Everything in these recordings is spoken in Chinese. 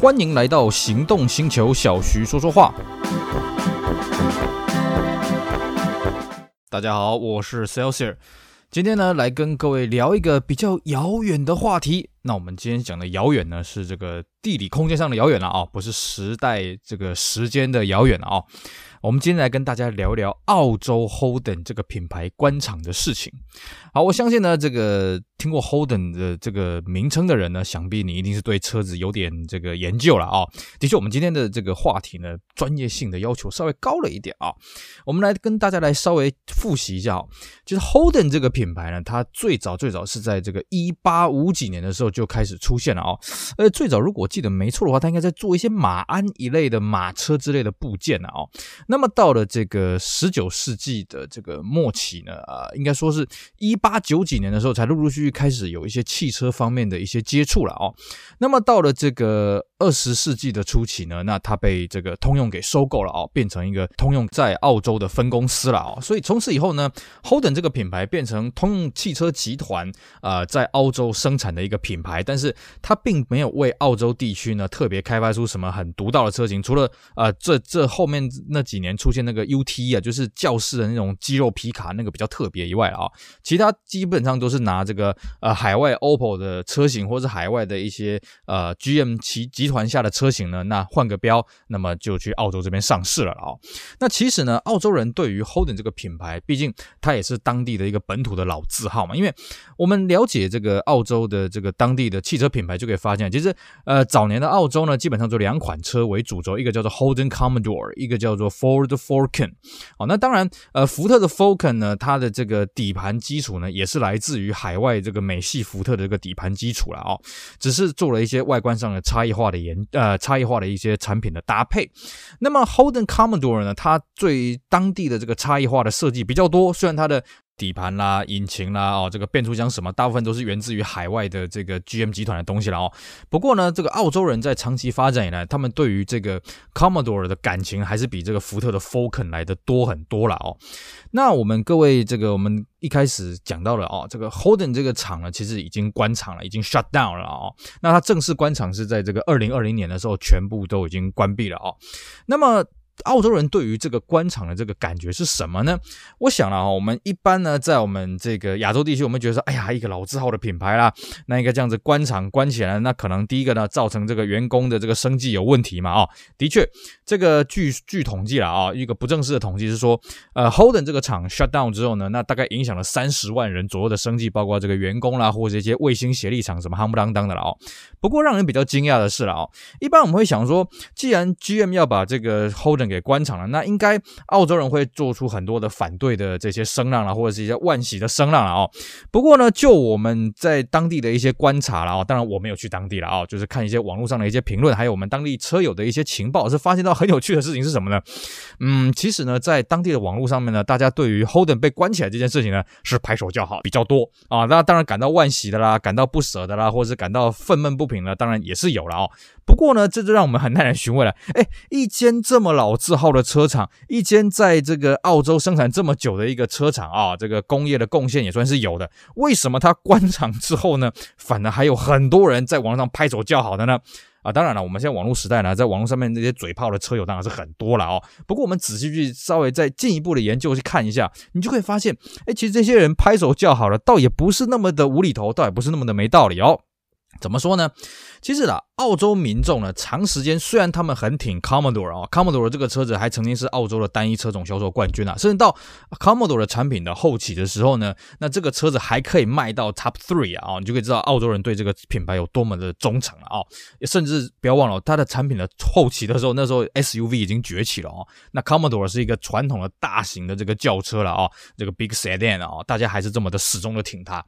欢迎来到行动星球，小徐说说话。大家好，我是 c e l s i r 今天呢来跟各位聊一个比较遥远的话题。那我们今天讲的遥远呢，是这个地理空间上的遥远了啊，不是时代这个时间的遥远了啊。我们今天来跟大家聊聊澳洲 Holden 这个品牌官场的事情。好，我相信呢，这个听过 Holden 的这个名称的人呢，想必你一定是对车子有点这个研究了啊。的确，我们今天的这个话题呢，专业性的要求稍微高了一点啊。我们来跟大家来稍微复习一下，就是 Holden 这个品牌呢，它最早最早是在这个一八五几年的时候就开始出现了啊。呃，最早如果我记得没错的话，它应该在做一些马鞍一类的马车之类的部件啊。那么到了这个十九世纪的这个末期呢，啊，应该说是一八九几年的时候，才陆陆续续开始有一些汽车方面的一些接触了哦。那么到了这个二十世纪的初期呢，那它被这个通用给收购了哦，变成一个通用在澳洲的分公司了哦。所以从此以后呢，Holden 这个品牌变成通用汽车集团啊，在澳洲生产的一个品牌，但是它并没有为澳洲地区呢特别开发出什么很独到的车型，除了啊这这后面那几。几年出现那个 UT 啊，就是教室的那种肌肉皮卡，那个比较特别以外啊，其他基本上都是拿这个呃海外 OPPO 的车型，或是海外的一些呃 GM 集集团下的车型呢，那换个标，那么就去澳洲这边上市了啊。那其实呢，澳洲人对于 Holden 这个品牌，毕竟它也是当地的一个本土的老字号嘛。因为我们了解这个澳洲的这个当地的汽车品牌，就可以发现，其实呃早年的澳洲呢，基本上就两款车为主轴，一个叫做 Holden Commodore，一个叫做 f o r Falcon，好，那当然，呃，福特的 Falcon 呢，它的这个底盘基础呢，也是来自于海外这个美系福特的这个底盘基础了哦，只是做了一些外观上的差异化的研，呃，差异化的一些产品的搭配。那么 Holden Commodore 呢，它最当地的这个差异化的设计比较多，虽然它的。底盘啦、引擎啦、哦，这个变速箱什么，大部分都是源自于海外的这个 GM 集团的东西了哦。不过呢，这个澳洲人在长期发展以来，他们对于这个 Commodore 的感情还是比这个福特的 Falcon 来的多很多了哦。那我们各位，这个我们一开始讲到了哦，这个 Holden 这个厂呢，其实已经关厂了，已经 shut down 了哦。那它正式关厂是在这个二零二零年的时候，全部都已经关闭了哦。那么澳洲人对于这个官场的这个感觉是什么呢？我想了啊，我们一般呢，在我们这个亚洲地区，我们觉得说，哎呀，一个老字号的品牌啦，那应该这样子官场关起来，那可能第一个呢，造成这个员工的这个生计有问题嘛，啊，的确，这个据据统计了啊，一个不正式的统计是说，呃，Holden 这个厂 shut down 之后呢，那大概影响了三十万人左右的生计，包括这个员工啦，或者一些卫星协力厂什么夯不啷当的了哦。不过让人比较惊讶的是了哦，一般我们会想说，既然 GM 要把这个 Holden 给关厂了，那应该澳洲人会做出很多的反对的这些声浪啦，或者是一些万喜的声浪了哦。不过呢，就我们在当地的一些观察了哦，当然我没有去当地了哦，就是看一些网络上的一些评论，还有我们当地车友的一些情报，是发现到很有趣的事情是什么呢？嗯，其实呢，在当地的网络上面呢，大家对于 Holden 被关起来这件事情呢，是拍手叫好比较多啊。那当然感到万喜的啦，感到不舍的啦，或者是感到愤懑不平的，当然也是有了哦。不过呢，这就让我们很耐人寻味了。哎，一间这么老字号的车厂，一间在这个澳洲生产这么久的一个车厂啊，这个工业的贡献也算是有的。为什么它关厂之后呢，反而还有很多人在网上拍手叫好的呢？啊，当然了，我们现在网络时代呢，在网络上面那些嘴炮的车友当然是很多了哦。不过我们仔细去稍微再进一步的研究去看一下，你就会发现，哎，其实这些人拍手叫好了，倒也不是那么的无厘头，倒也不是那么的没道理哦。怎么说呢？其实啊，澳洲民众呢，长时间虽然他们很挺 Commodore 啊，Commodore 这个车子还曾经是澳洲的单一车种销售冠军啊，甚至到 Commodore 的产品的后期的时候呢，那这个车子还可以卖到 Top Three 啊，你就可以知道澳洲人对这个品牌有多么的忠诚了啊。甚至不要忘了，它的产品的后期的时候，那时候 SUV 已经崛起了哦。那 Commodore 是一个传统的大型的这个轿车了啊，这个 Big Sedan 啊，大家还是这么的始终的挺它。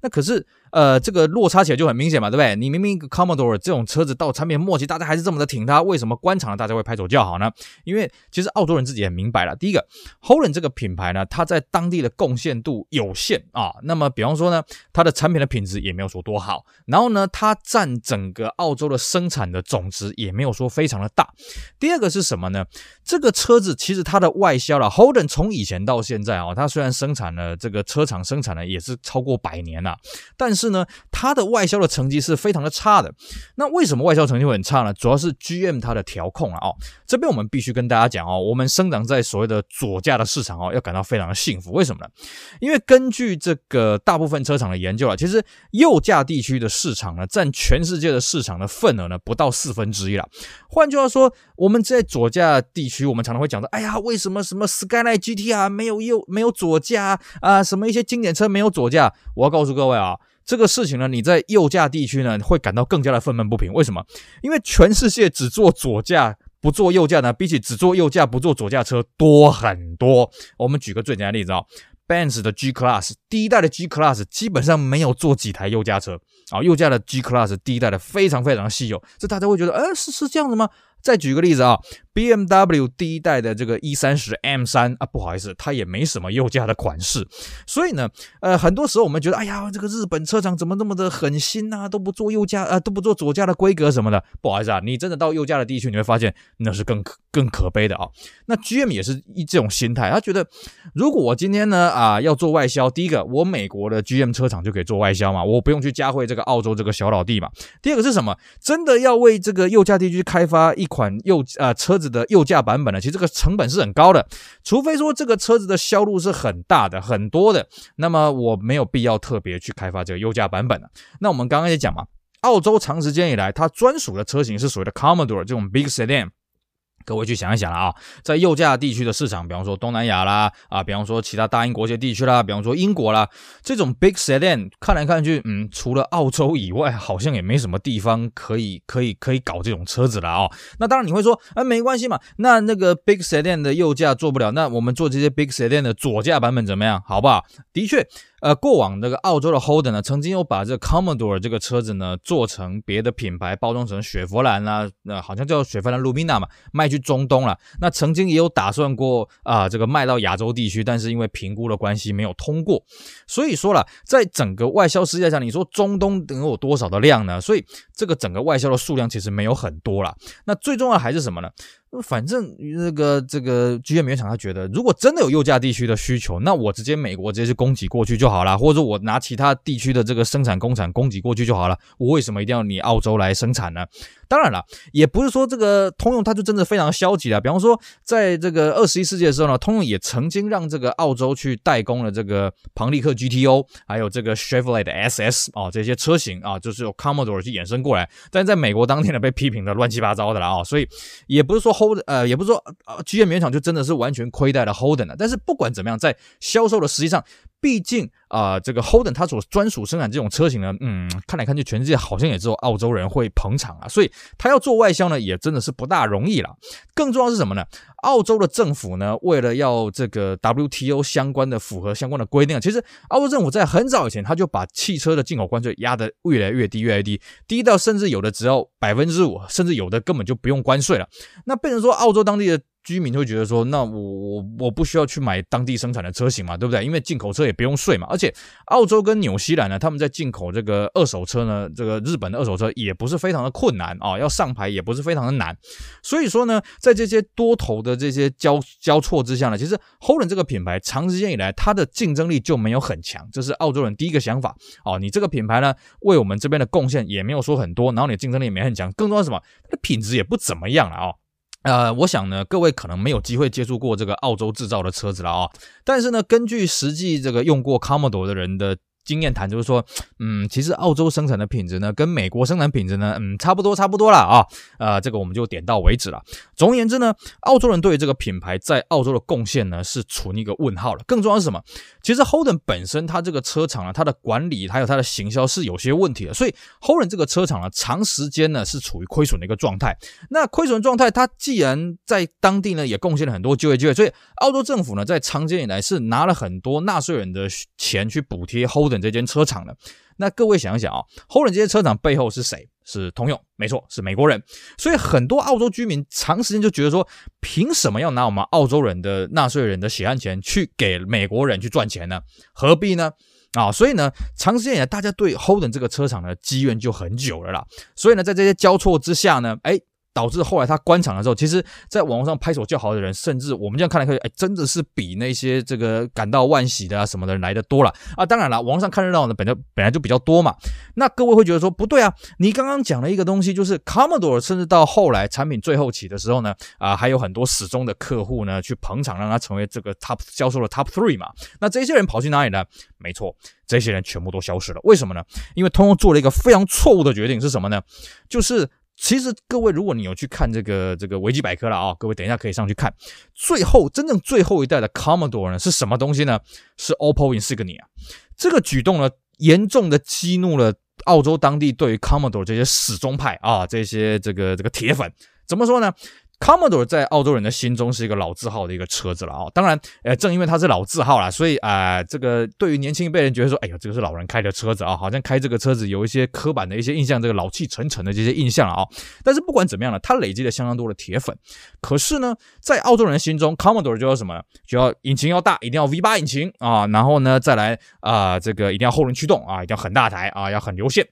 那可是，呃，这个落差起来就很明显嘛，对不对？你明明一个 Commodore 这种车子到产品末期，大家还是这么的挺它，为什么关厂了大家会拍手叫好呢？因为其实澳洲人自己也明白了，第一个，Holden 这个品牌呢，它在当地的贡献度有限啊。那么，比方说呢，它的产品的品质也没有说多好，然后呢，它占整个澳洲的生产的总值也没有说非常的大。第二个是什么呢？这个车子其实它的外销了，Holden 从以前到现在啊，它虽然生产了这个车厂生产了也是超过百年了。但是是呢，它的外销的成绩是非常的差的。那为什么外销成绩会很差呢？主要是 GM 它的调控啊。哦，这边我们必须跟大家讲哦，我们生长在所谓的左驾的市场哦，要感到非常的幸福。为什么呢？因为根据这个大部分车厂的研究啊，其实右驾地区的市场呢，占全世界的市场的份额呢，不到四分之一了。换句话说，我们在左驾地区，我们常常会讲到，哎呀，为什么什么 Skyline GT 啊，没有右没有左驾啊，什么一些经典车没有左驾？我要告诉各位啊，这个事情呢，你在右驾地区呢，会感到更加的愤懑不平。为什么？因为全世界只做左驾不做右驾呢，比起只做右驾不做左驾车多很多。我们举个最简单的例子啊。Benz 的 G Class 第一代的 G Class 基本上没有做几台右驾车啊，右驾的 G Class 第一代的非常非常稀有，这大家会觉得，呃，是是这样的吗？再举个例子啊，BMW 第一代的这个 E 三十 M 三啊，不好意思，它也没什么右驾的款式，所以呢，呃，很多时候我们觉得，哎呀，这个日本车厂怎么那么的狠心啊，都不做右驾啊，都不做左驾的规格什么的，不好意思啊，你真的到右驾的地区，你会发现那是更更可悲的啊。那 GM 也是一这种心态，他觉得，如果我今天呢啊要做外销，第一个，我美国的 GM 车厂就可以做外销嘛，我不用去加惠这个澳洲这个小老弟嘛。第二个是什么？真的要为这个右驾地区开发一款右啊、呃、车子的右驾版本呢，其实这个成本是很高的，除非说这个车子的销路是很大的、很多的，那么我没有必要特别去开发这个右驾版本了。那我们刚刚也讲嘛，澳洲长时间以来它专属的车型是所谓的 Commodore 这种 Big Sedan。各位去想一想了啊，在右驾地区的市场，比方说东南亚啦，啊，比方说其他大英国些地区啦，比方说英国啦，这种 big sedan 看来看去，嗯，除了澳洲以外，好像也没什么地方可以可以可以搞这种车子了啊、哦。那当然你会说，啊，没关系嘛，那那个 big sedan 的右驾做不了，那我们做这些 big sedan 的左驾版本怎么样？好不好？的确。呃，过往这个澳洲的 Holden 呢，曾经有把这个 Commodore 这个车子呢做成别的品牌，包装成雪佛兰啦，那、呃、好像叫雪佛兰 Lumina 嘛，卖去中东了。那曾经也有打算过啊、这个卖到亚洲地区，但是因为评估的关系没有通过。所以说了，在整个外销世界上，你说中东能有多少的量呢？所以这个整个外销的数量其实没有很多了。那最重要还是什么呢？反正那个这个 GM 原厂他觉得，如果真的有右架地区的需求，那我直接美国直接去供给过去就好了，或者我拿其他地区的这个生产工厂供给过去就好了。我为什么一定要你澳洲来生产呢？当然了，也不是说这个通用它就真的非常消极了。比方说，在这个二十一世纪的时候呢，通用也曾经让这个澳洲去代工了这个庞利克 GTO，还有这个 Chevrolet 的 SS 啊这些车型啊，就是由 Commodore 去衍生过来，但在美国当天呢被批评的乱七八糟的了啊，所以也不是说。Hold 呃，也不是说呃，GM 原厂就真的是完全亏待了 Holden 的。但是不管怎么样，在销售的实际上，毕竟啊、这个 Holden 它所专属生产这种车型呢，嗯，看来看去，全世界好像也只有澳洲人会捧场啊。所以它要做外销呢，也真的是不大容易了。更重要是什么呢？澳洲的政府呢，为了要这个 WTO 相关的符合相关的规定，其实澳洲政府在很早以前他就把汽车的进口关税压得越来越低，越来越低，低到甚至有的只要百分之五，甚至有的根本就不用关税了。那变成说澳洲当地的。居民会觉得说，那我我我不需要去买当地生产的车型嘛，对不对？因为进口车也不用税嘛，而且澳洲跟纽西兰呢，他们在进口这个二手车呢，这个日本的二手车也不是非常的困难啊、要上牌也不是非常的难。所以说呢，在这些多头的这些交交错之下呢，其实 Holden 这个品牌长时间以来它的竞争力就没有很强，这是澳洲人第一个想法哦。你这个品牌呢，为我们这边的贡献也没有说很多，然后你的竞争力也没很强，更重要是什么？它的品质也不怎么样了、哦。呃，我想呢，各位可能没有机会接触过这个澳洲制造的车子了啊、但是呢，根据实际这个用过 Commodore 的人的。经验谈就是说，嗯，其实澳洲生产的品质呢，跟美国生产品质呢，嗯，差不多，差不多了啊。呃，这个我们就点到为止了。总而言之呢，澳洲人对于这个品牌在澳洲的贡献呢，是存一个问号了。更重要是什么？其实 Holden 本身它这个车厂呢，它的管理还有它的行销是有些问题的。所以 Holden 这个车厂呢，长时间呢是处于亏损的一个状态。那亏损状态，它既然在当地呢也贡献了很多就业机会，所以澳洲政府呢在长期以来是拿了很多纳税人的钱去补贴 Holden。这间车厂的，那各位想一想啊，Holden 这些车厂背后是谁？是通用，没错，是美国人。所以很多澳洲居民长时间就觉得说，凭什么要拿我们澳洲人的纳税人的血汗钱去给美国人去赚钱呢？何必呢？啊，所以呢，长时间以来，大家对 Holden 这个车厂的积怨就很久了啦。所以呢，在这些交错之下呢，哎。导致后来他关场的时候，其实在网络上拍手叫好的人，甚至我们这样看来看去，哎，真的是比那些这个感到万喜的啊什么的人来的多了啊。当然了，网上看热闹的本来本来就比较多嘛。那各位会觉得说不对啊，你刚刚讲了一个东西，就是 Commodore，甚至到后来产品最后期的时候呢，啊，还有很多始终的客户呢去捧场，让他成为这个 Top 销售的 Top Three 嘛。那这些人跑去哪里呢？没错，这些人全部都消失了。为什么呢？因为通用做了一个非常错误的决定，是什么呢？就是。其实各位，如果你有去看这个这个维基百科了啊，各位等一下可以上去看。最后真正最后一代的 Commodore 呢是什么东西呢？是 Oppo Insignia。这个举动呢，严重的激怒了澳洲当地对于 Commodore 这些死忠派啊，这些这个这个铁粉。怎么说呢？Commodore 在澳洲人的心中是一个老字号的一个车子了啊，当然，呃，正因为它是老字号啦，所以啊、这个对于年轻一辈人觉得说，哎呦，这个是老人开的车子啊，好像开这个车子有一些刻板的一些印象，这个老气沉沉的这些印象了啊。但是不管怎么样呢，它累积了相当多的铁粉。可是呢，在澳洲人心中，Commodore 就要什么？就要引擎要大，一定要 V8 引擎啊，然后呢，再来啊、这个一定要后轮驱动啊，一定要很大台啊，要很流线。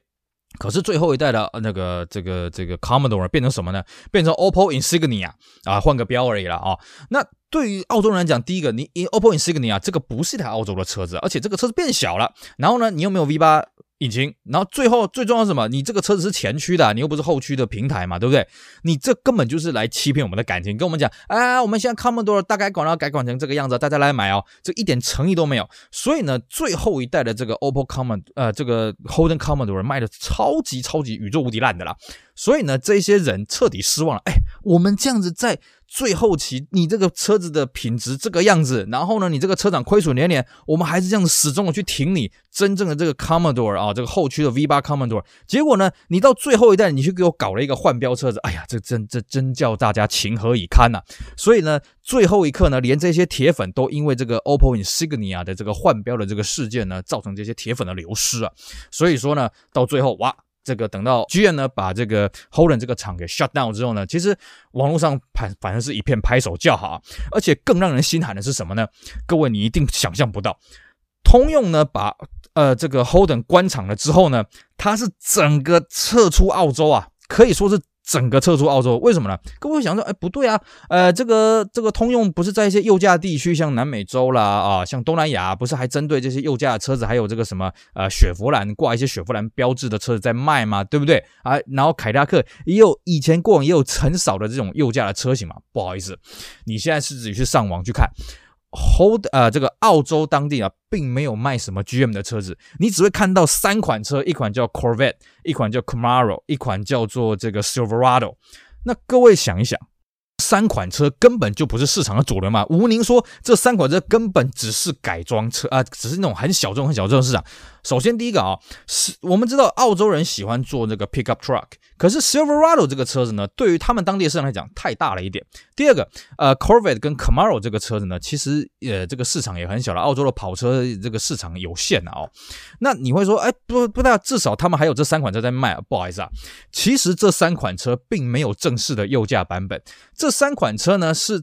可是最后一代的那个这个这个 Commodore 变成什么呢？变成 Oppo Insignia 啊，换个标而已了啊。那对于澳洲人来讲，第一个，你 Oppo Insignia 这个不是一台澳洲的车子，而且这个车子变小了。然后呢，你又没有 V8。引擎，然后最后最重要是什么？你这个车子是前驱的，你又不是后驱的平台嘛，对不对？你这根本就是来欺骗我们的感情，跟我们讲，啊，我们现在 Commodore 大改款了，改款成这个样子，大家来买哦，这一点诚意都没有。所以呢，最后一代的这个 Oppo Commodore，呃，这个 Holden Commodore 卖的超级超级宇宙无敌烂的啦。所以呢，这些人彻底失望了。哎，我们这样子在。最后期，你这个车子的品质这个样子，然后呢，你这个车厂亏损连连，我们还是这样子始终的去挺你真正的这个 Commodore 啊，这个后驱的 V8 Commodore。结果呢，你到最后一代，你去给我搞了一个换标车子，哎呀，这真这真叫大家情何以堪呐、所以呢，最后一刻呢，连这些铁粉都因为这个 Oppo Insignia 的这个换标的这个事件呢，造成这些铁粉的流失啊。所以说呢，到最后哇。这个等到 GM 呢把这个 Holden 这个厂给 shut down 之后呢，其实网络上反反正是一片拍手叫好啊，而且更让人心寒的是什么呢？各位你一定想象不到，通用呢把呃这个 Holden 关厂了之后呢，它是整个撤出澳洲啊，可以说是。整个撤出澳洲，为什么呢？各位想说，哎，不对啊，呃，这个这个通用不是在一些右驾地区，像南美洲啦啊，像东南亚，不是还针对这些右驾的车子，还有这个什么呃雪佛兰挂一些雪佛兰标志的车子在卖吗？对不对啊？然后凯迪拉克也有以前过往也有很少的这种右驾的车型嘛。不好意思，你现在是自己去上网去看。Hold 呃，这个澳洲当地啊，并没有卖什么 GM 的车子，你只会看到三款车，一款叫 Corvette，一款叫 Camaro，一款叫做这个 Silverado。那各位想一想。三款车根本就不是市场的主流嘛？吴宁说这三款车根本只是改装车啊，只是那种很小众、很小众的市场。首先第一个啊，是我们知道澳洲人喜欢做这个 pickup truck，可是 Silverado 这个车子呢，对于他们当地的市场来讲太大了一点。第二个，呃，Corvette 跟 Camaro 这个车子呢，其实呃这个市场也很小了，澳洲的跑车这个市场有限的哦。那你会说，哎，不不大，至少他们还有这三款车在卖啊。不好意思啊，其实这三款车并没有正式的右驾版本。这三款车呢，是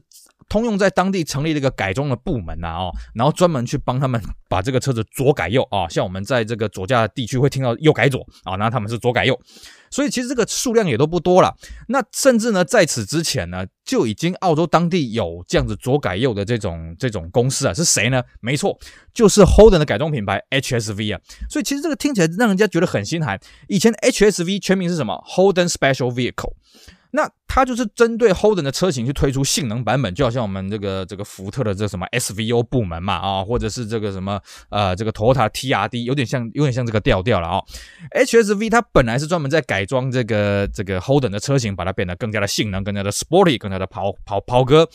通用在当地成立了一个改装的部门呐，哦，然后专门去帮他们把这个车子左改右啊，像我们在这个左驾地区会听到右改左啊，那他们是左改右，所以其实这个数量也都不多了。那甚至呢，在此之前呢，就已经澳洲当地有这样子左改右的这种这种公司啊，是谁呢？没错，就是 Holden 的改装品牌 HSV 啊。所以其实这个听起来让人家觉得很心寒。以前 HSV 全名是什么？Holden Special Vehicle。那它就是针对 Holden 的车型去推出性能版本，就好像我们这个这个福特的这什么 SVO 部门嘛啊，或者是这个什么呃这个 Toyota TRD，有点像有点像这个调调了啊。HSV 它本来是专门在改装这个这个 Holden 的车型，把它变得更加的性能，更加的 sporty，更加的跑跑跑哥。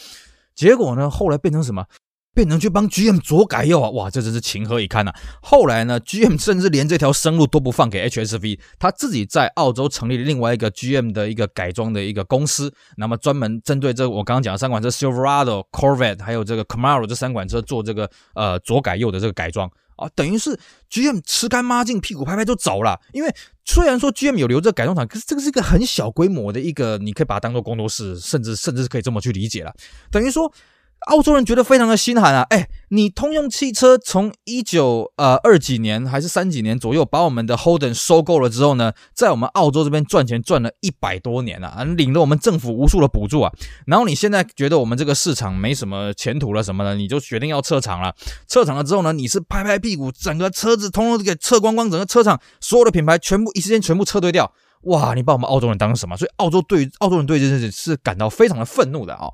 结果呢，后来变成什么？变成去帮 GM 左改右啊！哇，这真是情何以堪呐、啊！后来呢，GM 甚至连这条生路都不放给 HSV，他自己在澳洲成立了另外一个 GM 的一个改装的一个公司，那么专门针对这我刚刚讲的三款车 Silverado、Corvette 还有这个 Camaro 这三款车做这个呃左改右的这个改装啊，等于是 GM 吃干抹净，屁股拍拍就走了。因为虽然说 GM 有留这改装厂，可是这个是一个很小规模的一个，你可以把它当做工作室，甚至甚至是可以这么去理解了，等于说。澳洲人觉得非常的心寒啊！哎，你通用汽车从一九呃二几年还是三几年左右把我们的 Holden 收购了之后呢，在我们澳洲这边赚钱赚了一百多年了啊，领了我们政府无数的补助啊。然后你现在觉得我们这个市场没什么前途了什么的，你就决定要撤场了。撤场了之后呢，你是拍拍屁股，整个车子通通给撤光光，整个车厂所有的品牌全部一时间全部撤退掉。哇，你把我们澳洲人当什么？所以澳洲对澳洲人对这件事是感到非常的愤怒的啊、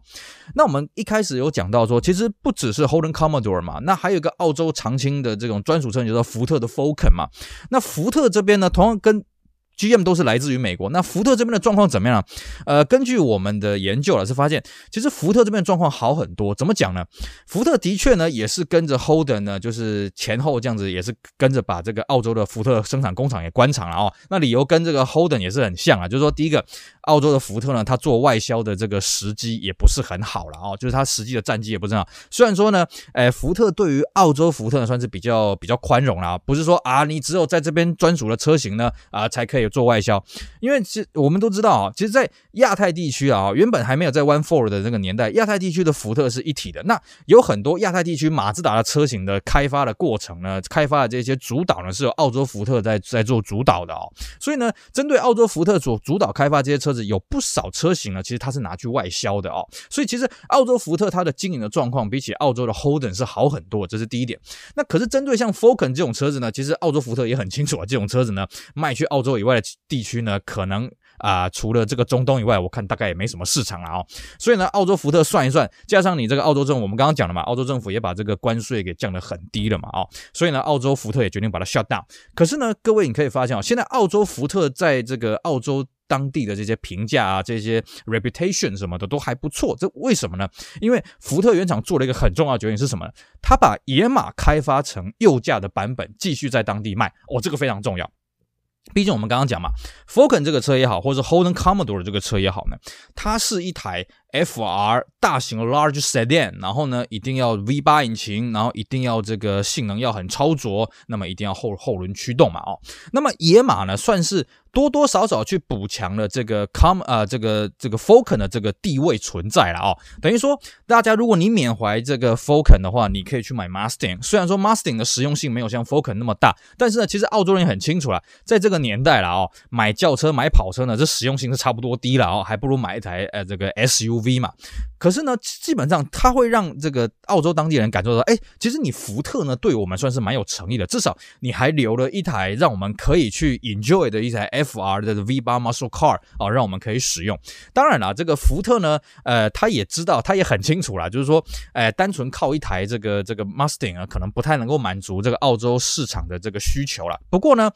那我们一开始有讲到说，其实不只是 Holden Commodore 嘛，那还有一个澳洲常青的这种专属车型，叫福特的 Falcon 嘛。那福特这边呢，同样跟 GM 都是来自于美国，那福特这边的状况怎么样？呃，根据我们的研究啊，是发现其实福特这边的状况好很多。怎么讲呢？福特的确呢，也是跟着 Holden 呢，就是前后这样子，也是跟着把这个澳洲的福特生产工厂也关厂了哦。那理由跟这个 Holden 也是很像啊，就是说第一个。澳洲的福特呢，它做外销的这个时机也不是很好了哦，就是它实际的战绩也不是很好。虽然说呢，诶，福特对于澳洲福特呢算是比较比较宽容啦，不是说啊，你只有在这边专属的车型呢啊才可以做外销。因为其实我们都知道啊，其实，在亚太地区啊，原本还没有在 One Four 的那个年代，亚太地区的福特是一体的。那有很多亚太地区马自达的车型的开发的过程呢，开发的这些主导呢，是由澳洲福特在在做主导的哦。所以呢，针对澳洲福特所主导开发这些车子。有不少车型呢，其实它是拿去外销的哦，所以其实澳洲福特它的经营的状况比起澳洲的 Holden 是好很多，这是第一点。那可是针对像 Falcon 这种车子呢，其实澳洲福特也很清楚啊，这种车子呢卖去澳洲以外的地区呢，可能啊、除了这个中东以外，我看大概也没什么市场了哦。所以呢，澳洲福特算一算，加上你这个澳洲政府，我们刚刚讲了嘛，澳洲政府也把这个关税给降得很低了嘛，哦，所以呢，澳洲福特也决定把它 shut down。可是呢，各位你可以发现哦，现在澳洲福特在这个澳洲。当地的这些评价啊，这些 reputation 什么的都还不错，这为什么呢？因为福特原厂做了一个很重要的决定是什么呢？他把野马开发成右驾的版本，继续在当地卖。哦，这个非常重要。毕竟我们刚刚讲嘛，Falcon 这个车也好，或者 Holden Commodore 这个车也好呢，它是一台 FR 大型 large sedan，然后呢，一定要 V8 引擎，然后一定要这个性能要很超卓，那么一定要后后轮驱动嘛，哦，那么野马呢，算是。多多少少去补强了这个 com 呃这个这个 Falcon 的这个地位存在了哦，等于说大家如果你缅怀这个 Falcon 的话，你可以去买 Mustang。虽然说 Mustang 的实用性没有像 Falcon 那么大，但是呢，其实澳洲人也很清楚了，在这个年代了哦，买轿车买跑车呢，这实用性是差不多低了哦，还不如买一台呃这个 SUV v 嘛。可是呢，基本上它会让这个澳洲当地人感受到，哎，其实你福特呢对我们算是蛮有诚意的，至少你还留了一台让我们可以去 enjoy 的一台 fr 的 V8 Muscle Car 啊，让我们可以使用。当然了，这个福特呢，呃，他也知道，他也很清楚啦，就是说，呃，单纯靠一台这个这个 Mustang 啊，可能不太能够满足这个澳洲市场的这个需求了。不过呢，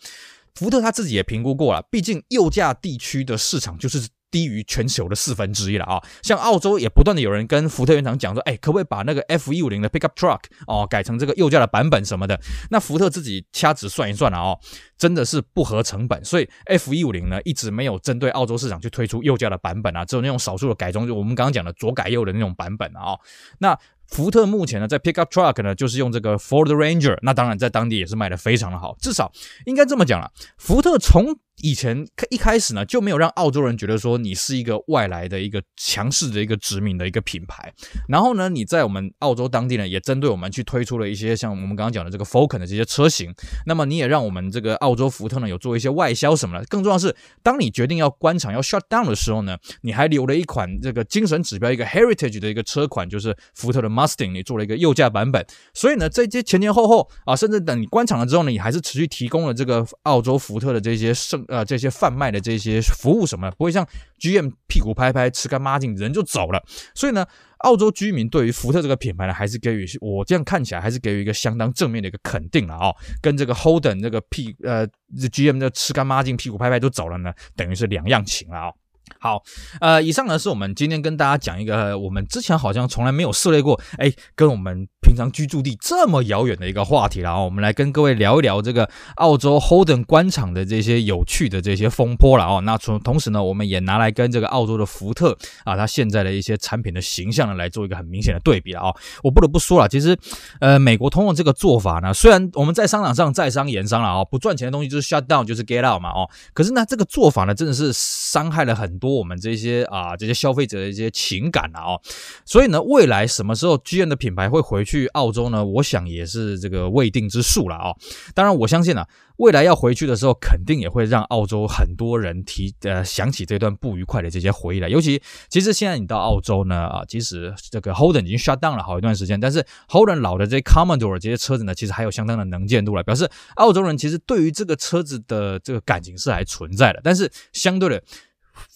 福特他自己也评估过了，毕竟右驾地区的市场就是。低于全球的四分之一了啊！像澳洲也不断的有人跟福特原厂讲说，哎，可不可以把那个 F 一五零的 Pickup Truck 哦改成这个右驾的版本什么的？那福特自己掐指算一算了哦，真的是不合成本，所以 F 一五零呢一直没有针对澳洲市场去推出右驾的版本啊，只有那种少数的改装，就我们刚刚讲的左改右的那种版本啊。那福特目前呢，在 Pickup Truck 呢，就是用这个 Ford Ranger，那当然在当地也是卖的非常的好，至少应该这么讲了，福特从以前一开始呢，就没有让澳洲人觉得说你是一个外来的一个强势的一个殖民的一个品牌。然后呢，你在我们澳洲当地呢，也针对我们去推出了一些像我们刚刚讲的这个 Falcon 的这些车型。那么你也让我们这个澳洲福特呢有做一些外销什么的。更重要的是，当你决定要关厂要 shut down 的时候呢，你还留了一款这个精神指标一个 heritage 的一个车款，就是福特的 Mustang，你做了一个右驾版本。所以呢，这些前前后后啊，甚至等你关厂了之后呢，你还是持续提供了这个澳洲福特的这些剩。呃，这些贩卖的这些服务什么，不会像 GM 屁股拍拍吃干抹净人就走了。所以呢，澳洲居民对于福特这个品牌呢，还是给予我这样看起来还是给予一个相当正面的一个肯定了啊、跟这个 Holden 这个屁呃 GM 的吃干抹净屁股拍拍就走了呢，等于是两样情了啊、好，呃，以上呢是我们今天跟大家讲一个我们之前好像从来没有涉猎过，哎，跟我们。平常居住地这么遥远的一个话题了啊。我们来跟各位聊一聊这个澳洲 Holden 官场的这些有趣的这些风波了哦。那从同时呢，我们也拿来跟这个澳洲的福特啊，它现在的一些产品的形象呢，来做一个很明显的对比了啊。我不得不说了，其实呃，美国通用这个做法呢，虽然我们在商场上在商言商了啊，不赚钱的东西就是 shut down，就是 get out 嘛哦。可是呢，这个做法呢，真的是伤害了很多我们这些啊这些消费者的一些情感了哦。所以呢，未来什么时候 GM 的品牌会回去澳洲呢？我想也是这个未定之数了啊。当然，我相信啊，未来要回去的时候，肯定也会让澳洲很多人提呃想起这段不愉快的这些回忆来。尤其其实现在你到澳洲呢啊，即使这个 Holden 已经 shut down 了好一段时间，但是 Holden 老的这些 Commodore 这些车子呢，其实还有相当的能见度了，表示澳洲人其实对于这个车子的这个感情是还存在的。但是相对的，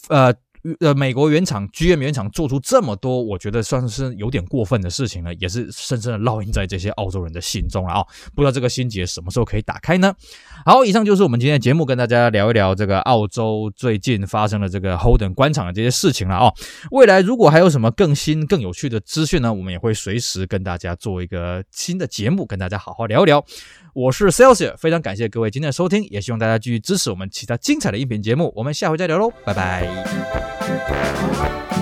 呃。呃，美国原厂 GM 原厂做出这么多，我觉得算是有点过分的事情了，也是深深的烙印在这些澳洲人的心中了啊、哦！不知道这个心结什么时候可以打开呢？好，以上就是我们今天的节目，跟大家聊一聊这个澳洲最近发生的这个 Holden 官场的这些事情了啊、哦！未来如果还有什么更新、更有趣的资讯呢，我们也会随时跟大家做一个新的节目，跟大家好好聊一聊。我是 Celsius，非常感谢各位今天的收听，也希望大家继续支持我们其他精彩的音频节目。我们下回再聊喽，拜拜。Música